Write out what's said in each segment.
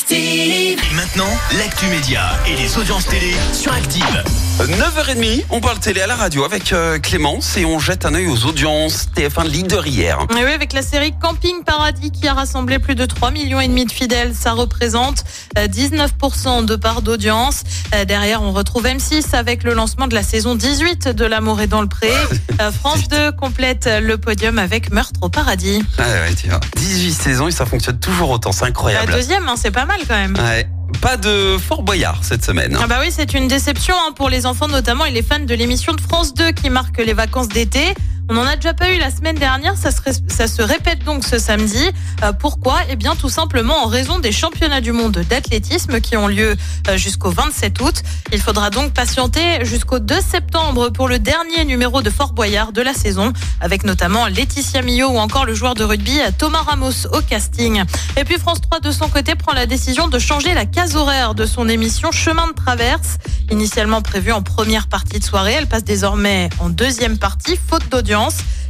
Active. Et maintenant, l'actu média et les audiences télé sur Active. 9h30, on parle télé à la radio avec euh, Clémence et on jette un œil aux audiences TF1 leader hier. Et oui, avec la série Camping Paradis qui a rassemblé plus de 3 millions et demi de fidèles, ça représente euh, 19% de part d'audience. Euh, Derrière, on retrouve M6 avec le lancement de la saison 18 de L'amour est dans le pré. Euh, France 2 complète le podium avec Meurtre au paradis. Ah ouais, tiens. 18 saisons et ça fonctionne toujours autant, c'est La incroyable. deuxième, hein, c'est pas mal quand même. Ouais. Pas de Fort Boyard cette semaine. Ah bah oui, c'est une déception hein, pour les enfants notamment et les fans de l'émission de France 2 qui marque les vacances d'été. On en a déjà pas eu la semaine dernière, ça se, ré- ça se répète donc ce samedi. Euh, pourquoi? Eh bien tout simplement en raison des championnats du monde d'athlétisme qui ont lieu euh, jusqu'au 27 août. Il faudra donc patienter jusqu'au 2 septembre pour le dernier numéro de Fort Boyard de la saison, avec notamment Laetitia Millot ou encore le joueur de rugby euh, Thomas Ramos au casting. Et puis France 3 de son côté prend la décision de changer la case horaire de son émission Chemin de traverse. Initialement prévue en première partie de soirée, elle passe désormais en deuxième partie, faute d'audience.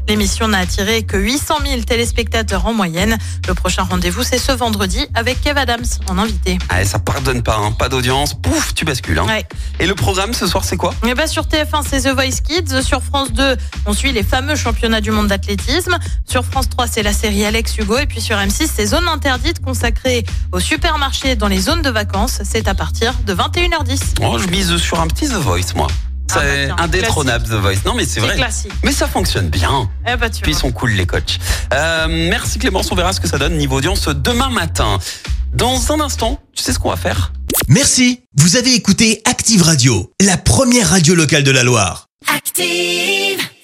L'émission n'a attiré que 800 000 téléspectateurs en moyenne. Le prochain rendez-vous, c'est ce vendredi avec Kev Adams en invité. Ah, ça pardonne pas, hein. pas d'audience, pouf, tu bascules. Hein. Ouais. Et le programme ce soir, c'est quoi? Bah sur TF1, c'est The Voice Kids. Sur France 2, on suit les fameux championnats du monde d'athlétisme. Sur France 3, c'est la série Alex Hugo. Et puis sur M6, c'est Zone Interdite consacrée au supermarché dans les zones de vacances. C'est à partir de 21h10. Oh, je mise sur un petit The Voice, moi. Ah bah C'est indétrônable The Voice. Non, mais c'est C'est vrai. classique. Mais ça fonctionne bien. Eh bah tu Puis ils sont cool les coachs. Euh, merci Clémence, on verra ce que ça donne niveau audience demain matin. Dans un instant, tu sais ce qu'on va faire? Merci, vous avez écouté Active Radio, la première radio locale de la Loire. Active.